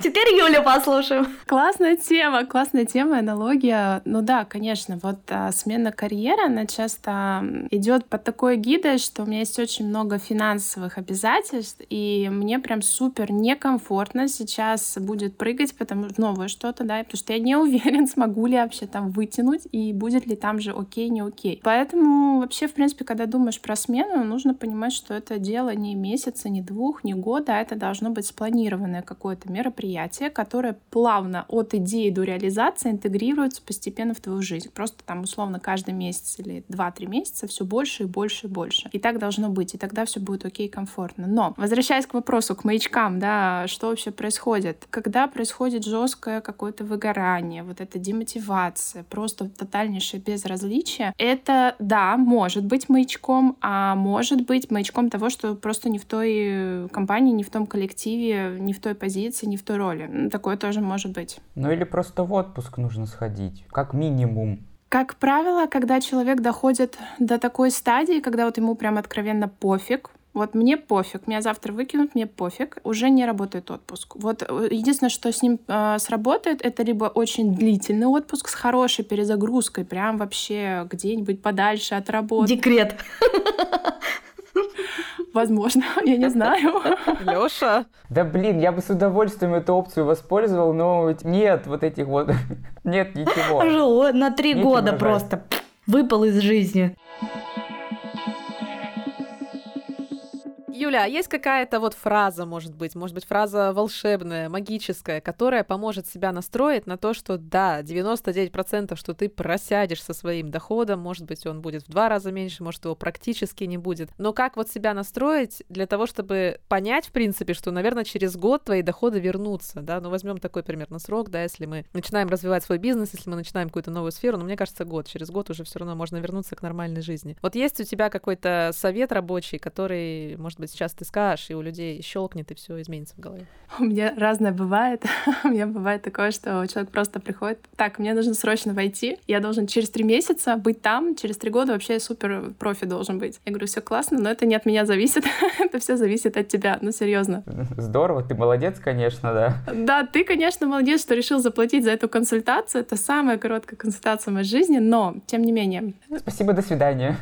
Теперь Юлю послушаем. Классная тема, классная тема, аналогия. Ну да, конечно, вот а, смена карьеры, она часто идет под такой гидой, что у меня есть очень много финансовых обязательств, и мне прям супер некомфортно сейчас будет прыгать, потому что новое что-то, да, потому что я не уверен, смогу ли я вообще там вытянуть, и будет ли там же окей, не окей. Поэтому вообще, в принципе, когда думаешь про смену, нужно понимать, что это дело не месяца, не двух, не года, а это должно быть спланированное какое-то мероприятие мероприятие, которое плавно от идеи до реализации интегрируется постепенно в твою жизнь. Просто там условно каждый месяц или 2-3 месяца все больше и больше и больше. И так должно быть, и тогда все будет окей, комфортно. Но, возвращаясь к вопросу, к маячкам, да, что вообще происходит? Когда происходит жесткое какое-то выгорание, вот эта демотивация, просто тотальнейшее безразличие, это, да, может быть маячком, а может быть маячком того, что просто не в той компании, не в том коллективе, не в той позиции, не в той роли. Такое тоже может быть. Ну или просто в отпуск нужно сходить, как минимум. Как правило, когда человек доходит до такой стадии, когда вот ему прям откровенно пофиг, вот мне пофиг, меня завтра выкинут, мне пофиг, уже не работает отпуск. Вот э, единственное, что с ним э, сработает, это либо очень длительный отпуск с хорошей перезагрузкой, прям вообще где-нибудь подальше от работы. Декрет. Возможно, я не знаю. Лёша? Да блин, я бы с удовольствием эту опцию воспользовал, но нет вот этих вот... Нет ничего. На три года просто выпал из жизни. Юля, а есть какая-то вот фраза, может быть, может быть, фраза волшебная, магическая, которая поможет себя настроить на то, что да, 99%, что ты просядешь со своим доходом, может быть, он будет в два раза меньше, может, его практически не будет. Но как вот себя настроить для того, чтобы понять, в принципе, что, наверное, через год твои доходы вернутся, да? Ну, возьмем такой примерно срок, да, если мы начинаем развивать свой бизнес, если мы начинаем какую-то новую сферу, но ну, мне кажется, год, через год уже все равно можно вернуться к нормальной жизни. Вот есть у тебя какой-то совет рабочий, который, может быть, сейчас ты скажешь, и у людей щелкнет, и все изменится в голове? У меня разное бывает. у меня бывает такое, что человек просто приходит, так, мне нужно срочно войти, я должен через три месяца быть там, через три года вообще супер профи должен быть. Я говорю, все классно, но это не от меня зависит, это все зависит от тебя, ну серьезно. Здорово, ты молодец, конечно, да. Да, ты, конечно, молодец, что решил заплатить за эту консультацию. Это самая короткая консультация в моей жизни, но, тем не менее... Спасибо, до свидания.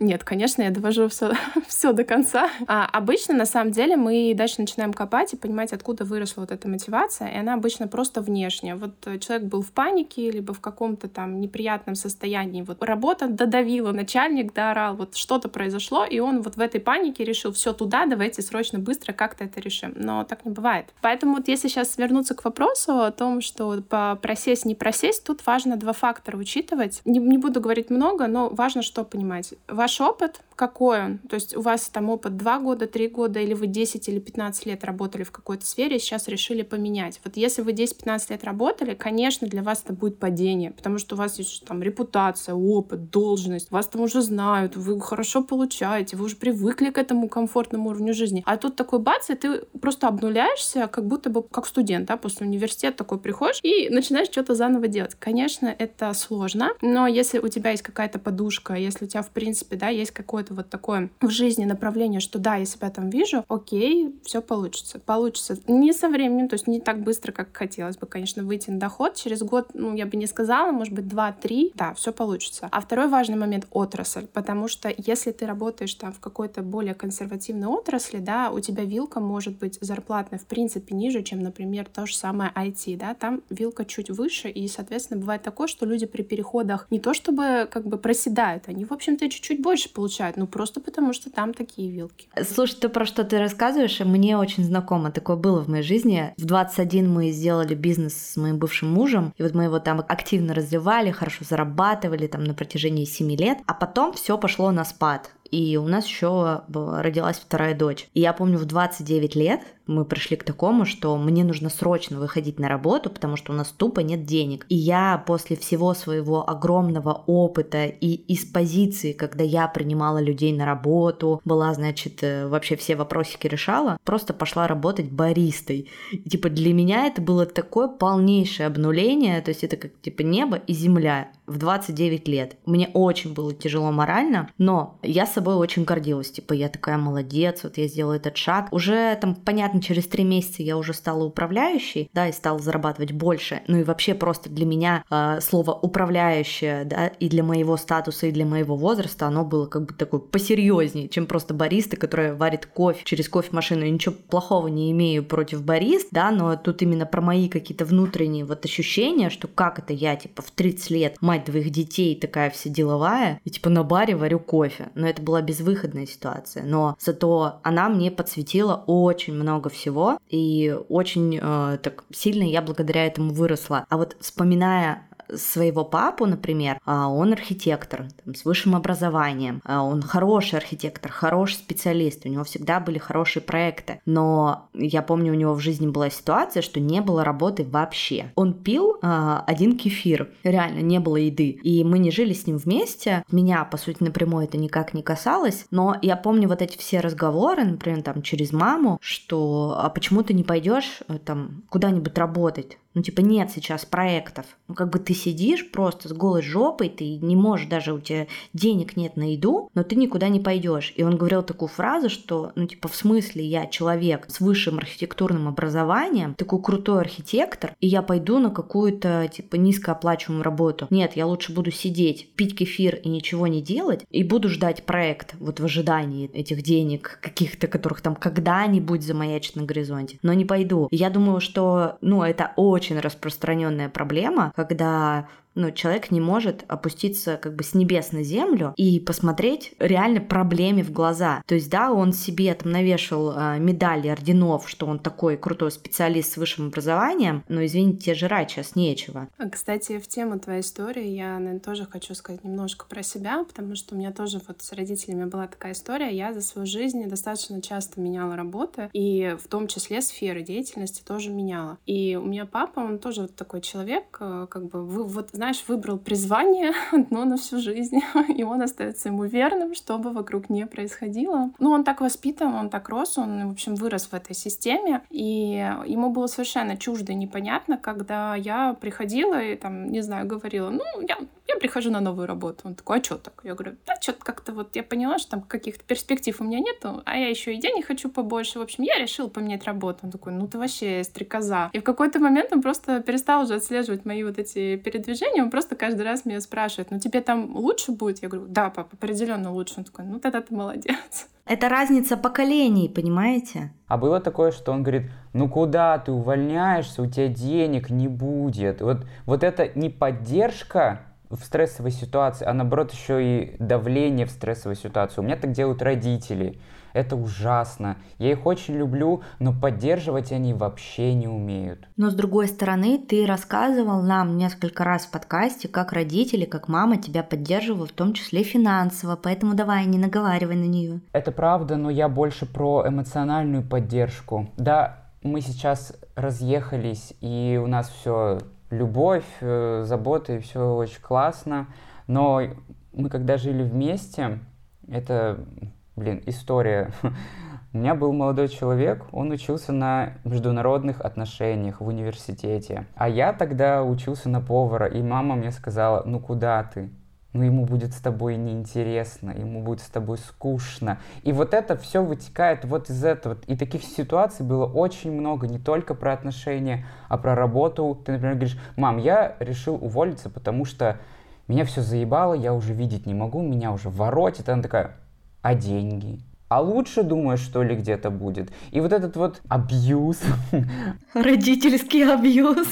Нет, конечно, я довожу все, все до конца. А обычно, на самом деле, мы дальше начинаем копать и понимать, откуда выросла вот эта мотивация, и она обычно просто внешняя. Вот э, человек был в панике, либо в каком-то там неприятном состоянии. Вот работа додавила, начальник доорал, вот что-то произошло, и он вот в этой панике решил, все туда, давайте срочно, быстро как-то это решим. Но так не бывает. Поэтому вот если сейчас вернуться к вопросу о том, что просесть, не просесть, тут важно два фактора учитывать. Не, не буду говорить много, но важно что понимать. Ваш опыт, какой он? То есть у вас там опыт 2 года, 3 года, или вы 10 или 15 лет работали в какой-то сфере, и сейчас решили поменять. Вот если вы 10-15 лет работали, конечно, для вас это будет падение, потому что у вас есть там репутация, опыт, должность, вас там уже знают, вы хорошо получаете, вы уже привыкли к этому комфортному уровню жизни. А тут такой бац, и ты просто обнуляешься, как будто бы как студент, да, после университета такой приходишь и начинаешь что-то заново делать. Конечно, это сложно, но если у тебя есть какая-то подушка, если у тебя, в принципе, да, есть какое-то вот такое в жизни направление, что да, я себя там вижу, окей, все получится. Получится не со временем, то есть не так быстро, как хотелось бы, конечно, выйти на доход. Через год, ну, я бы не сказала, может быть, два-три, да, все получится. А второй важный момент — отрасль, потому что если ты работаешь там в какой-то более консервативной отрасли, да, у тебя вилка может быть зарплатная в принципе ниже, чем, например, то же самое IT, да, там вилка чуть выше, и, соответственно, бывает такое, что люди при переходах не то чтобы как бы проседают, они, в общем-то, чуть-чуть больше получают, ну, просто потому что там такие вилки. Слушай, ты про что ты рассказываешь, мне очень знакомо, такое было в моей жизни. В 21 мы сделали бизнес с моим бывшим мужем, и вот мы его там активно развивали, хорошо зарабатывали там на протяжении 7 лет, а потом все пошло на спад. И у нас еще родилась вторая дочь. И я помню, в 29 лет мы пришли к такому, что мне нужно срочно выходить на работу, потому что у нас тупо нет денег. И я после всего своего огромного опыта и из позиции, когда я принимала людей на работу, была, значит, э, вообще все вопросики решала, просто пошла работать баристой. И, типа для меня это было такое полнейшее обнуление, то есть это как типа небо и земля в 29 лет. Мне очень было тяжело морально, но я собой очень гордилась. Типа, я такая молодец, вот я сделала этот шаг. Уже там, понятно, через три месяца я уже стала управляющей, да, и стала зарабатывать больше. Ну и вообще просто для меня э, слово управляющая, да, и для моего статуса, и для моего возраста, оно было как бы такое посерьезнее, чем просто бариста, которая варит кофе через кофемашину. Я ничего плохого не имею против барист, да, но тут именно про мои какие-то внутренние вот ощущения, что как это я, типа, в 30 лет мать двоих детей, такая вся деловая, и типа на баре варю кофе. Но это была безвыходная ситуация. Но зато она мне подсветила очень много всего, и очень э, так сильно я благодаря этому выросла. А вот вспоминая своего папу, например, а, он архитектор там, с высшим образованием, а, он хороший архитектор, хороший специалист, у него всегда были хорошие проекты, но я помню, у него в жизни была ситуация, что не было работы вообще. Он пил а, один кефир, реально не было еды, и мы не жили с ним вместе, меня, по сути, напрямую это никак не касалось, но я помню вот эти все разговоры, например, там через маму, что а почему ты не пойдешь э, там куда-нибудь работать? Ну, типа, нет сейчас проектов. Ну, как бы ты сидишь просто с голой жопой, ты не можешь даже, у тебя денег нет на еду, но ты никуда не пойдешь. И он говорил такую фразу, что, ну, типа, в смысле, я человек с высшим архитектурным образованием, такой крутой архитектор, и я пойду на какую-то, типа, низкооплачиваемую работу. Нет, я лучше буду сидеть, пить кефир и ничего не делать, и буду ждать проект вот в ожидании этих денег каких-то, которых там когда-нибудь замаячит на горизонте. Но не пойду. Я думаю, что, ну, это очень распространенная проблема, когда ну, человек не может опуститься как бы с небес на землю и посмотреть реально проблеме в глаза. То есть, да, он себе там навешал э, медали, орденов, что он такой крутой специалист с высшим образованием, но, извините, жрать сейчас нечего. А, кстати, в тему твоей истории я, наверное, тоже хочу сказать немножко про себя, потому что у меня тоже вот с родителями была такая история. Я за свою жизнь достаточно часто меняла работы, и в том числе сферы деятельности тоже меняла. И у меня папа, он тоже вот такой человек, э, как бы, вы, вот, знаешь, выбрал призвание одно на всю жизнь, и он остается ему верным, что бы вокруг не происходило. Ну, он так воспитан, он так рос, он, в общем, вырос в этой системе, и ему было совершенно чуждо и непонятно, когда я приходила и, там, не знаю, говорила, ну, я, я прихожу на новую работу. Он такой, а что так? Я говорю, да, что-то как-то вот я поняла, что там каких-то перспектив у меня нету, а я еще и денег хочу побольше. В общем, я решила поменять работу. Он такой, ну ты вообще стрекоза. И в какой-то момент он просто перестал уже отслеживать мои вот эти передвижения, он просто каждый раз меня спрашивает, ну тебе там лучше будет? Я говорю, да, папа, определенно лучше. Он такой, ну тогда ты молодец. Это разница поколений, понимаете? А было такое, что он говорит, ну куда ты увольняешься, у тебя денег не будет. Вот, вот это не поддержка в стрессовой ситуации, а наоборот еще и давление в стрессовой ситуации. У меня так делают родители это ужасно. Я их очень люблю, но поддерживать они вообще не умеют. Но с другой стороны, ты рассказывал нам несколько раз в подкасте, как родители, как мама тебя поддерживают, в том числе финансово, поэтому давай, не наговаривай на нее. Это правда, но я больше про эмоциональную поддержку. Да, мы сейчас разъехались, и у нас все любовь, э, забота, и все очень классно, но мы когда жили вместе, это блин, история. У меня был молодой человек, он учился на международных отношениях в университете. А я тогда учился на повара, и мама мне сказала, ну куда ты? Ну ему будет с тобой неинтересно, ему будет с тобой скучно. И вот это все вытекает вот из этого. И таких ситуаций было очень много, не только про отношения, а про работу. Ты, например, говоришь, мам, я решил уволиться, потому что меня все заебало, я уже видеть не могу, меня уже воротит. Она такая, а деньги? А лучше, думаешь, что ли, где-то будет? И вот этот вот абьюз. Родительский абьюз.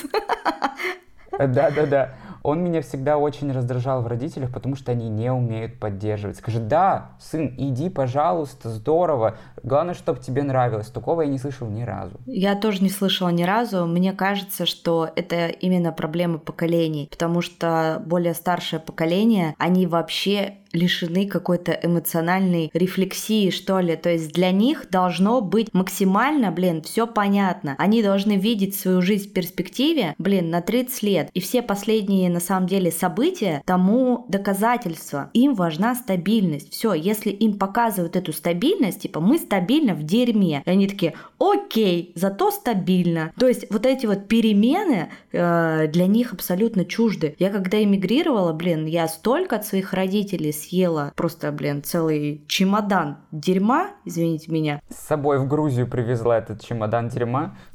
Да-да-да он меня всегда очень раздражал в родителях, потому что они не умеют поддерживать. Скажи, да, сын, иди, пожалуйста, здорово. Главное, чтобы тебе нравилось. Такого я не слышал ни разу. Я тоже не слышала ни разу. Мне кажется, что это именно проблема поколений, потому что более старшее поколение, они вообще лишены какой-то эмоциональной рефлексии, что ли. То есть для них должно быть максимально, блин, все понятно. Они должны видеть свою жизнь в перспективе, блин, на 30 лет. И все последние, на самом деле, события тому доказательство. Им важна стабильность. Все, если им показывают эту стабильность, типа, мы стабильно в дерьме. И они такие, окей, зато стабильно. То есть вот эти вот перемены э, для них абсолютно чужды. Я когда эмигрировала, блин, я столько от своих родителей съела просто, блин, целый чемодан дерьма, извините меня. С собой в Грузию привезла этот чемодан дерьма?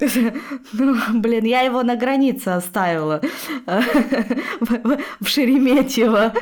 Ну, блин, я его на границе оставила в Шереметьево.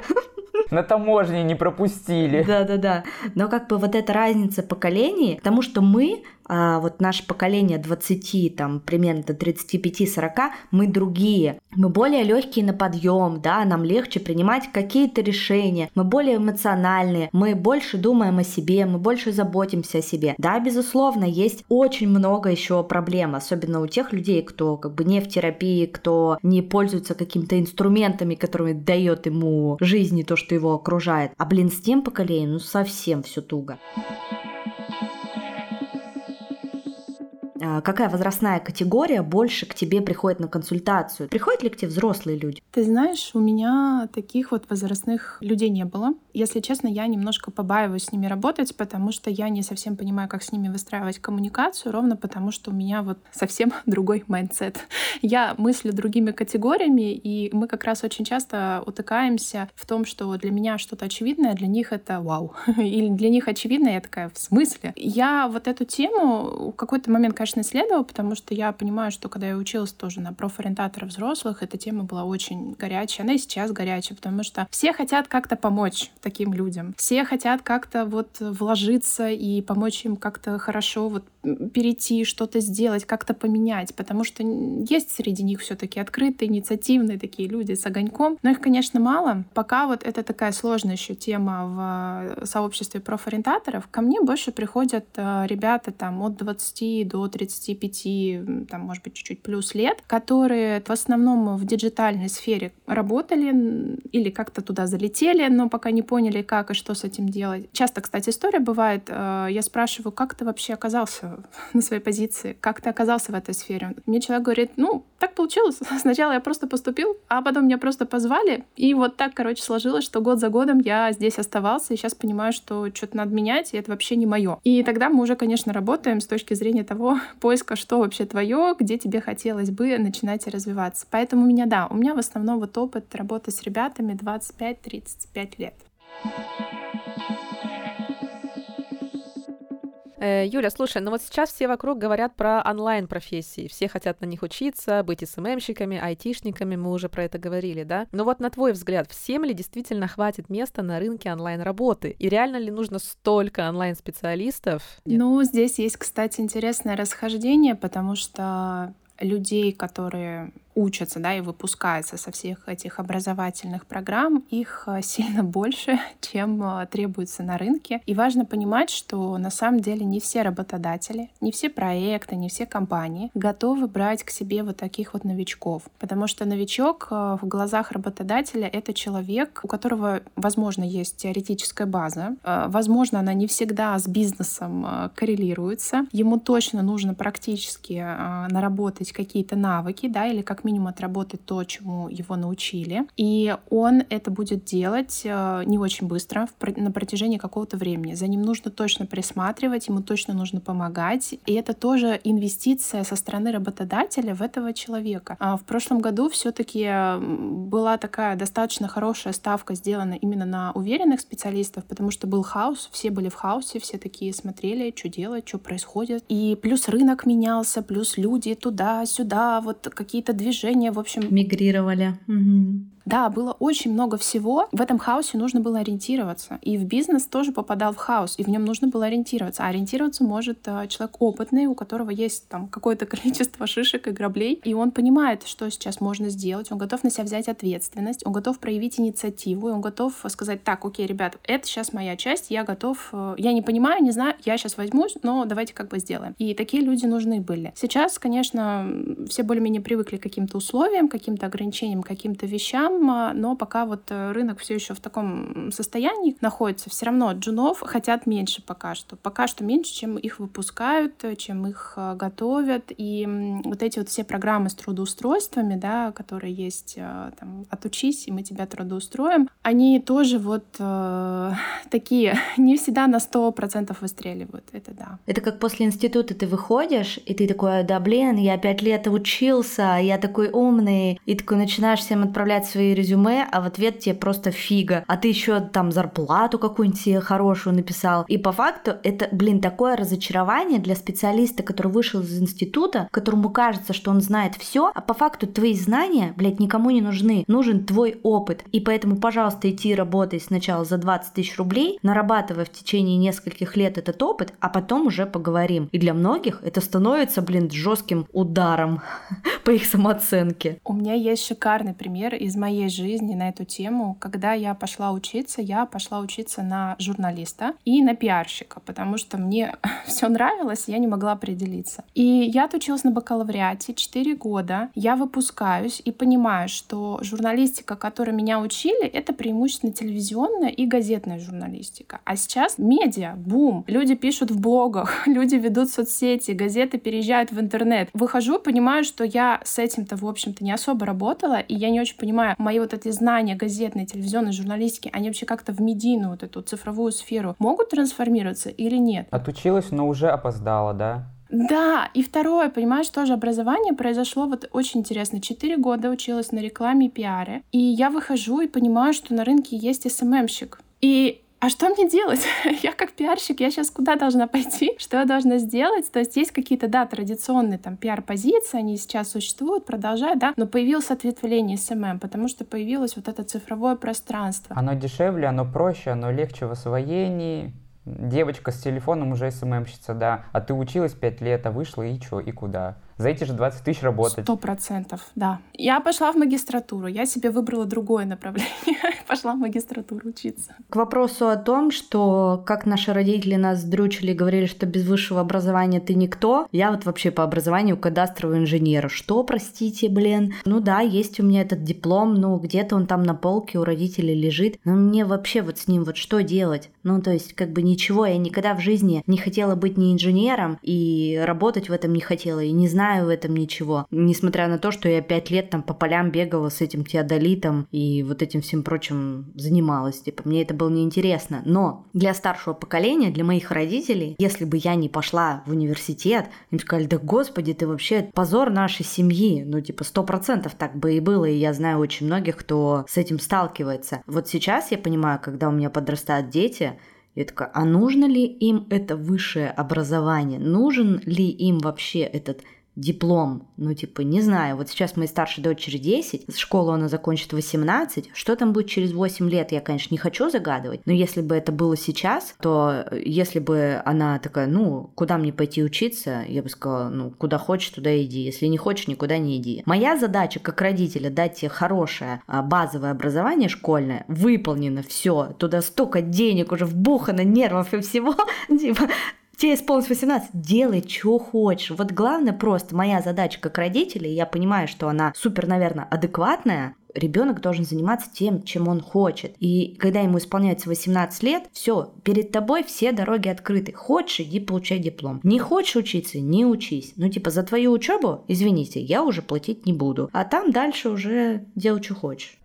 На таможне не пропустили. Да-да-да. Но как бы вот эта разница поколений, потому что мы а вот наше поколение 20, там, примерно до 35-40, мы другие. Мы более легкие на подъем, да, нам легче принимать какие-то решения, мы более эмоциональные, мы больше думаем о себе, мы больше заботимся о себе. Да, безусловно, есть очень много еще проблем, особенно у тех людей, кто как бы не в терапии, кто не пользуется какими-то инструментами, которыми дает ему жизнь и то, что его окружает. А блин, с тем поколением, ну совсем все туго. Какая возрастная категория больше к тебе приходит на консультацию? Приходят ли к тебе взрослые люди? Ты знаешь, у меня таких вот возрастных людей не было. Если честно, я немножко побаиваюсь с ними работать, потому что я не совсем понимаю, как с ними выстраивать коммуникацию, ровно потому что у меня вот совсем другой mindset. Я мыслю другими категориями, и мы как раз очень часто утыкаемся в том, что для меня что-то очевидное, для них это вау. Или для них очевидно, я такая, в смысле? Я вот эту тему в какой-то момент, конечно, исследовала, потому что я понимаю, что когда я училась тоже на профориентатора взрослых, эта тема была очень горячая. Она и сейчас горячая, потому что все хотят как-то помочь таким людям. Все хотят как-то вот вложиться и помочь им как-то хорошо вот перейти, что-то сделать, как-то поменять, потому что есть среди них все-таки открытые, инициативные такие люди с огоньком, но их, конечно, мало. Пока вот это такая сложная еще тема в сообществе профориентаторов, ко мне больше приходят э, ребята там от 20 до 35, там, может быть, чуть-чуть плюс лет, которые в основном в диджитальной сфере работали или как-то туда залетели, но пока не поняли, как и что с этим делать. Часто, кстати, история бывает, э, я спрашиваю, как ты вообще оказался на своей позиции, как ты оказался в этой сфере? Мне человек говорит, ну, так получилось. Сначала я просто поступил, а потом меня просто позвали, и вот так, короче, сложилось, что год за годом я здесь оставался, и сейчас понимаю, что что-то надо менять, и это вообще не мое. И тогда мы уже, конечно, работаем с точки зрения того поиска, что вообще твое, где тебе хотелось бы начинать развиваться. Поэтому у меня, да, у меня в основном вот опыт работы с ребятами 25-35 лет. Юля, слушай, ну вот сейчас все вокруг говорят про онлайн-профессии. Все хотят на них учиться, быть СММщиками, айтишниками, мы уже про это говорили, да? Но вот на твой взгляд, всем ли действительно хватит места на рынке онлайн-работы? И реально ли нужно столько онлайн-специалистов? Ну, здесь есть, кстати, интересное расхождение, потому что людей, которые учатся, да, и выпускаются со всех этих образовательных программ, их э, сильно больше, чем э, требуется на рынке. И важно понимать, что на самом деле не все работодатели, не все проекты, не все компании готовы брать к себе вот таких вот новичков. Потому что новичок э, в глазах работодателя — это человек, у которого, возможно, есть теоретическая база, возможно, она не всегда с бизнесом коррелируется, ему точно нужно практически наработать какие-то навыки, да, или как минимум отработать то, чему его научили. И он это будет делать э, не очень быстро, на протяжении какого-то времени. За ним нужно точно присматривать, ему точно нужно помогать. И это тоже инвестиция со стороны работодателя в этого человека. А в прошлом году все-таки была такая достаточно хорошая ставка сделана именно на уверенных специалистов, потому что был хаос, все были в хаосе, все такие смотрели, что делать, что происходит. И плюс рынок менялся, плюс люди туда-сюда, вот какие-то движения движения, в общем... Мигрировали. Угу. Да, было очень много всего. В этом хаосе нужно было ориентироваться. И в бизнес тоже попадал в хаос, и в нем нужно было ориентироваться. А ориентироваться может э, человек опытный, у которого есть там какое-то количество шишек и граблей, и он понимает, что сейчас можно сделать, он готов на себя взять ответственность, он готов проявить инициативу, и он готов сказать, так, окей, ребят, это сейчас моя часть, я готов, э, я не понимаю, не знаю, я сейчас возьмусь, но давайте как бы сделаем. И такие люди нужны были. Сейчас, конечно, все более-менее привыкли к каким-то условиям, каким-то ограничениям, каким-то вещам, но пока вот э, рынок все еще в таком состоянии находится, все равно джунов хотят меньше пока что. Пока что меньше, чем их выпускают, э, чем их э, готовят. И вот эти вот все программы с трудоустройствами, да, которые есть, там, отучись, и мы тебя трудоустроим, они тоже вот э, такие, не всегда на сто процентов выстреливают, это да. Это как после института ты выходишь, и ты такой, да блин, я пять лет учился, я такой умный, и такой начинаешь всем отправлять свои свои резюме, а в ответ тебе просто фига. А ты еще там зарплату какую-нибудь себе хорошую написал. И по факту это, блин, такое разочарование для специалиста, который вышел из института, которому кажется, что он знает все, а по факту твои знания, блядь, никому не нужны. Нужен твой опыт. И поэтому, пожалуйста, идти работай сначала за 20 тысяч рублей, нарабатывая в течение нескольких лет этот опыт, а потом уже поговорим. И для многих это становится, блин, жестким ударом по их самооценке. У меня есть шикарный пример из моей моей жизни на эту тему. Когда я пошла учиться, я пошла учиться на журналиста и на пиарщика, потому что мне все нравилось, я не могла определиться. И я отучилась на бакалавриате 4 года. Я выпускаюсь и понимаю, что журналистика, которой меня учили, это преимущественно телевизионная и газетная журналистика. А сейчас медиа, бум. Люди пишут в блогах, люди ведут соцсети, газеты переезжают в интернет. Выхожу, понимаю, что я с этим-то, в общем-то, не особо работала, и я не очень понимаю, мои вот эти знания газетной, телевизионной журналистики, они вообще как-то в медийную вот эту цифровую сферу могут трансформироваться или нет? Отучилась, но уже опоздала, да? Да, и второе, понимаешь, тоже образование произошло вот очень интересно. Четыре года училась на рекламе и пиаре, и я выхожу и понимаю, что на рынке есть SMM щик. И а что мне делать? я как пиарщик, я сейчас куда должна пойти? Что я должна сделать? То есть есть какие-то, да, традиционные там пиар-позиции, они сейчас существуют, продолжают, да, но появилось ответвление SMM, потому что появилось вот это цифровое пространство. Оно дешевле, оно проще, оно легче в освоении, девочка с телефоном уже СММщица, да, а ты училась пять лет, а вышла и чё, и куда? За эти же 20 тысяч работать. Сто процентов, да. Я пошла в магистратуру, я себе выбрала другое направление, пошла в магистратуру учиться. К вопросу о том, что как наши родители нас дрючили и говорили, что без высшего образования ты никто, я вот вообще по образованию кадастровый инженер. Что, простите, блин? Ну да, есть у меня этот диплом, ну где-то он там на полке у родителей лежит, но мне вообще вот с ним вот что делать? Ну то есть как бы ничего, я никогда в жизни не хотела быть ни инженером и работать в этом не хотела, и не знаю, знаю в этом ничего. Несмотря на то, что я пять лет там по полям бегала с этим теодолитом и вот этим всем прочим занималась. Типа, мне это было неинтересно. Но для старшего поколения, для моих родителей, если бы я не пошла в университет, им сказали, да господи, ты вообще позор нашей семьи. Ну, типа, сто процентов так бы и было, и я знаю очень многих, кто с этим сталкивается. Вот сейчас я понимаю, когда у меня подрастают дети, я такая, а нужно ли им это высшее образование? Нужен ли им вообще этот диплом, ну, типа, не знаю, вот сейчас моей старшей дочери 10, школу она закончит 18, что там будет через 8 лет, я, конечно, не хочу загадывать, но если бы это было сейчас, то если бы она такая, ну, куда мне пойти учиться, я бы сказала, ну, куда хочешь, туда иди, если не хочешь, никуда не иди. Моя задача как родителя дать тебе хорошее а, базовое образование школьное, выполнено все, туда столько денег уже вбухано, нервов и всего, типа, тебе исполнилось 18, делай, что хочешь. Вот главное просто, моя задача как родителя, я понимаю, что она супер, наверное, адекватная, ребенок должен заниматься тем, чем он хочет. И когда ему исполняется 18 лет, все, перед тобой все дороги открыты. Хочешь, иди получай диплом. Не хочешь учиться, не учись. Ну, типа, за твою учебу, извините, я уже платить не буду. А там дальше уже делай, что хочешь.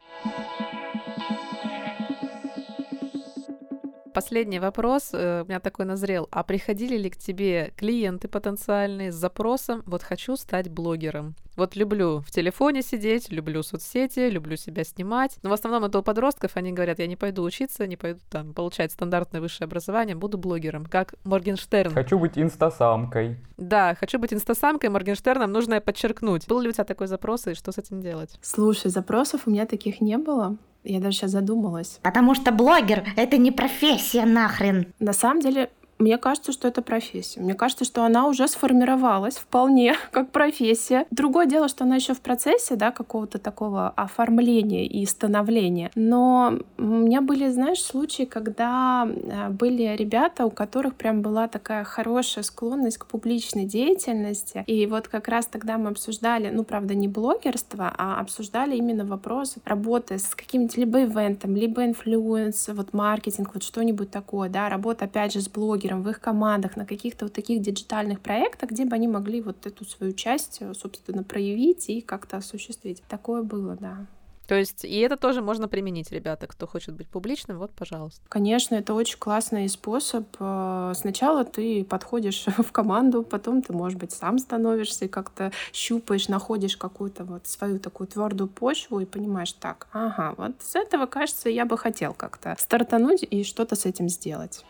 Последний вопрос э, у меня такой назрел. А приходили ли к тебе клиенты потенциальные с запросом «Вот хочу стать блогером»? Вот люблю в телефоне сидеть, люблю соцсети, люблю себя снимать. Но в основном это у подростков, они говорят, я не пойду учиться, не пойду там получать стандартное высшее образование, буду блогером, как Моргенштерн. Хочу быть инстасамкой. Да, хочу быть инстасамкой, Моргенштерном нужно подчеркнуть. Был ли у тебя такой запрос и что с этим делать? Слушай, запросов у меня таких не было. Я даже сейчас задумалась. Потому что блогер — это не профессия нахрен. На самом деле, мне кажется, что это профессия. Мне кажется, что она уже сформировалась вполне как профессия. Другое дело, что она еще в процессе, да, какого-то такого оформления и становления. Но у меня были, знаешь, случаи, когда э, были ребята, у которых прям была такая хорошая склонность к публичной деятельности. И вот как раз тогда мы обсуждали, ну, правда, не блогерство, а обсуждали именно вопрос работы с каким-нибудь либо event ом, либо influence, вот маркетинг, вот что-нибудь такое, да, работа опять же с блогером, блогерам в их командах на каких-то вот таких диджитальных проектах, где бы они могли вот эту свою часть, э, собственно, проявить и как-то осуществить. Такое было, да. То есть и это тоже можно применить, ребята, кто хочет быть публичным, вот, пожалуйста. Конечно, это очень классный способ. Э, сначала ты подходишь в команду, потом ты, может быть, сам становишься и как-то щупаешь, находишь какую-то вот свою такую твердую почву и понимаешь, так, ага, вот с этого, кажется, я бы хотел как-то стартануть и что-то с этим сделать.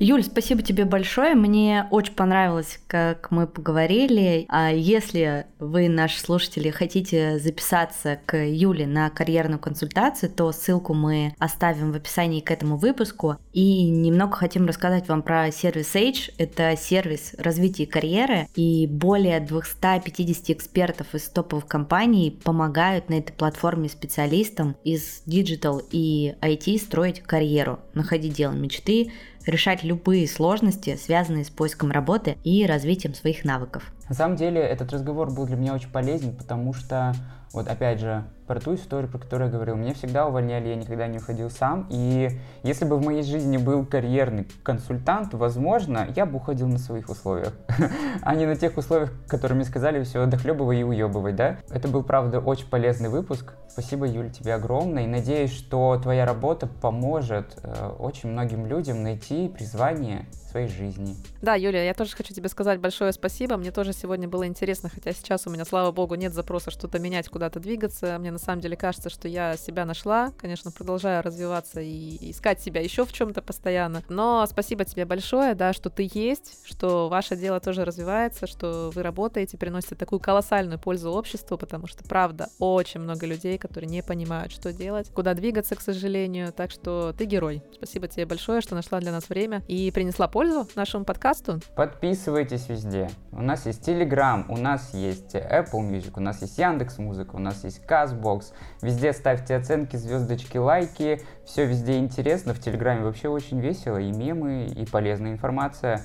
Юль, спасибо тебе большое. Мне очень понравилось, как мы поговорили. А если вы, наши слушатели, хотите записаться к Юле на карьерную консультацию, то ссылку мы оставим в описании к этому выпуску. И немного хотим рассказать вам про сервис Age. Это сервис развития карьеры, и более 250 экспертов из топовых компаний помогают на этой платформе специалистам из Digital и IT строить карьеру, находить дело мечты, решать любые сложности, связанные с поиском работы и развитием своих навыков. На самом деле этот разговор был для меня очень полезен, потому что, вот опять же, про ту историю, про которую я говорил. Меня всегда увольняли, я никогда не уходил сам. И если бы в моей жизни был карьерный консультант, возможно, я бы уходил на своих условиях, а не на тех условиях, которые мне сказали, все, дохлебывай и уебывай, да? Это был, правда, очень полезный выпуск. Спасибо, Юля, тебе огромное. И надеюсь, что твоя работа поможет э, очень многим людям найти призвание своей жизни. Да, Юля, я тоже хочу тебе сказать большое спасибо. Мне тоже сегодня было интересно, хотя сейчас у меня, слава богу, нет запроса что-то менять, куда-то двигаться. Мне на самом деле кажется, что я себя нашла, конечно, продолжаю развиваться и искать себя еще в чем-то постоянно. Но спасибо тебе большое, да, что ты есть, что ваше дело тоже развивается, что вы работаете, приносите такую колоссальную пользу обществу, потому что, правда, очень много людей, которые не понимают, что делать, куда двигаться, к сожалению. Так что ты герой. Спасибо тебе большое, что нашла для нас время и принесла пользу нашему подкасту. Подписывайтесь везде. У нас есть Telegram, у нас есть Apple Music, у нас есть Яндекс Музыка, у нас есть Castbox. Везде ставьте оценки, звездочки, лайки. Все везде интересно. В Телеграме вообще очень весело. И мемы, и полезная информация.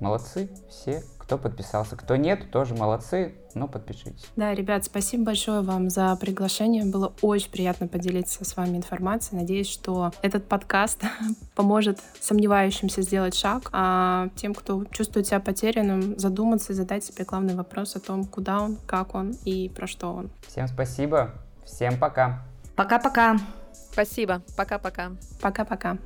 Молодцы все, кто подписался. Кто нет, тоже молодцы, но подпишитесь. Да, ребят, спасибо большое вам за приглашение. Было очень приятно поделиться с вами информацией. Надеюсь, что этот подкаст поможет сомневающимся сделать шаг, а тем, кто чувствует себя потерянным, задуматься и задать себе главный вопрос о том, куда он, как он и про что он. Всем спасибо. Всем пока. Пока-пока. Спасибо. Пока-пока. Пока-пока.